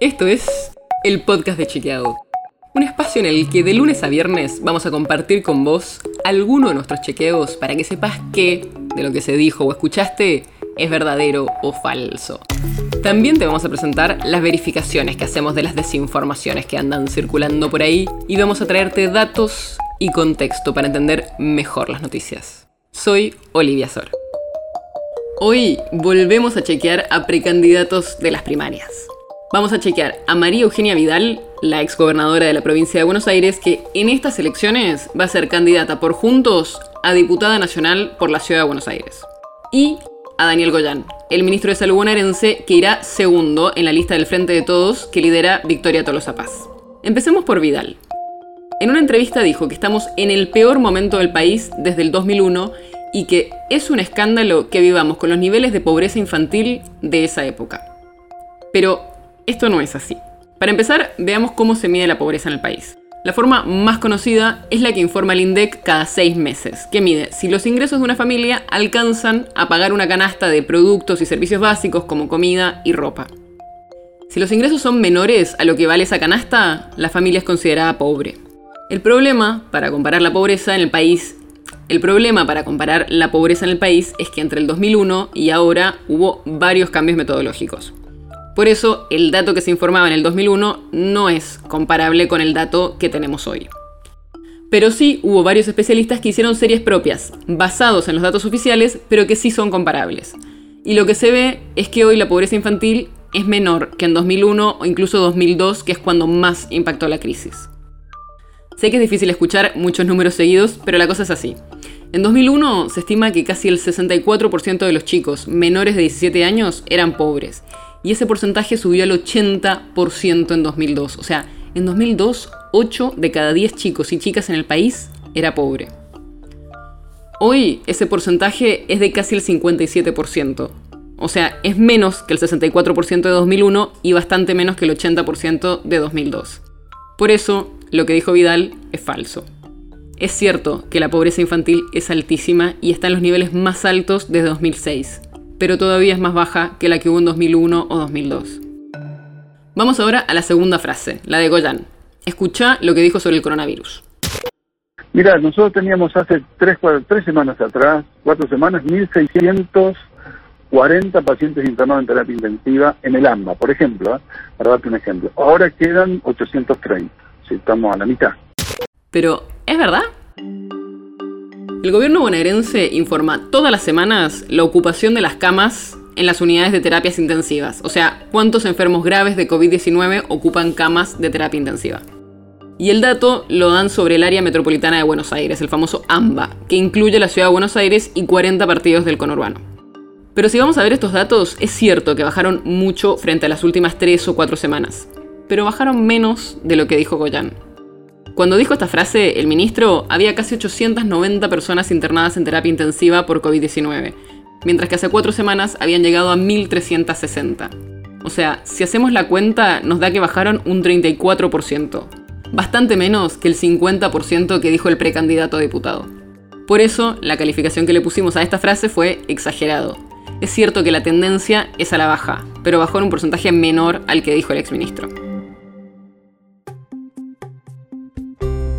Esto es el podcast de Chequeado. Un espacio en el que de lunes a viernes vamos a compartir con vos alguno de nuestros chequeos para que sepas qué de lo que se dijo o escuchaste es verdadero o falso. También te vamos a presentar las verificaciones que hacemos de las desinformaciones que andan circulando por ahí y vamos a traerte datos y contexto para entender mejor las noticias. Soy Olivia Sor. Hoy volvemos a chequear a precandidatos de las primarias. Vamos a chequear a María Eugenia Vidal, la exgobernadora de la provincia de Buenos Aires, que en estas elecciones va a ser candidata por Juntos a diputada nacional por la ciudad de Buenos Aires. Y a Daniel Goyán, el ministro de Salud bonaerense que irá segundo en la lista del Frente de Todos que lidera Victoria Tolosa Paz. Empecemos por Vidal. En una entrevista dijo que estamos en el peor momento del país desde el 2001 y que es un escándalo que vivamos con los niveles de pobreza infantil de esa época. Pero esto no es así. Para empezar, veamos cómo se mide la pobreza en el país. La forma más conocida es la que informa el INDEC cada seis meses, que mide si los ingresos de una familia alcanzan a pagar una canasta de productos y servicios básicos como comida y ropa. Si los ingresos son menores a lo que vale esa canasta, la familia es considerada pobre. El problema para comparar la pobreza en el país el problema para comparar la pobreza en el país es que entre el 2001 y ahora hubo varios cambios metodológicos. Por eso, el dato que se informaba en el 2001 no es comparable con el dato que tenemos hoy. Pero sí hubo varios especialistas que hicieron series propias, basados en los datos oficiales, pero que sí son comparables. Y lo que se ve es que hoy la pobreza infantil es menor que en 2001 o incluso 2002, que es cuando más impactó la crisis. Sé que es difícil escuchar muchos números seguidos, pero la cosa es así. En 2001 se estima que casi el 64% de los chicos menores de 17 años eran pobres, y ese porcentaje subió al 80% en 2002. O sea, en 2002, 8 de cada 10 chicos y chicas en el país era pobre. Hoy ese porcentaje es de casi el 57%. O sea, es menos que el 64% de 2001 y bastante menos que el 80% de 2002. Por eso, lo que dijo Vidal es falso. Es cierto que la pobreza infantil es altísima y está en los niveles más altos desde 2006, pero todavía es más baja que la que hubo en 2001 o 2002. Vamos ahora a la segunda frase, la de Goyan. Escucha lo que dijo sobre el coronavirus. Mira, nosotros teníamos hace tres, tres semanas atrás, cuatro semanas, 1.640 pacientes internados en terapia intensiva en el AMBA, por ejemplo, ¿eh? para darte un ejemplo. Ahora quedan 830 si estamos a la mitad. Pero, ¿es verdad? El gobierno bonaerense informa todas las semanas la ocupación de las camas en las unidades de terapias intensivas, o sea, cuántos enfermos graves de COVID-19 ocupan camas de terapia intensiva. Y el dato lo dan sobre el área metropolitana de Buenos Aires, el famoso AMBA, que incluye la ciudad de Buenos Aires y 40 partidos del conurbano. Pero si vamos a ver estos datos, es cierto que bajaron mucho frente a las últimas 3 o 4 semanas pero bajaron menos de lo que dijo Goyan. Cuando dijo esta frase, el ministro, había casi 890 personas internadas en terapia intensiva por COVID-19, mientras que hace cuatro semanas habían llegado a 1.360. O sea, si hacemos la cuenta, nos da que bajaron un 34%, bastante menos que el 50% que dijo el precandidato a diputado. Por eso, la calificación que le pusimos a esta frase fue exagerado. Es cierto que la tendencia es a la baja, pero bajó en un porcentaje menor al que dijo el exministro.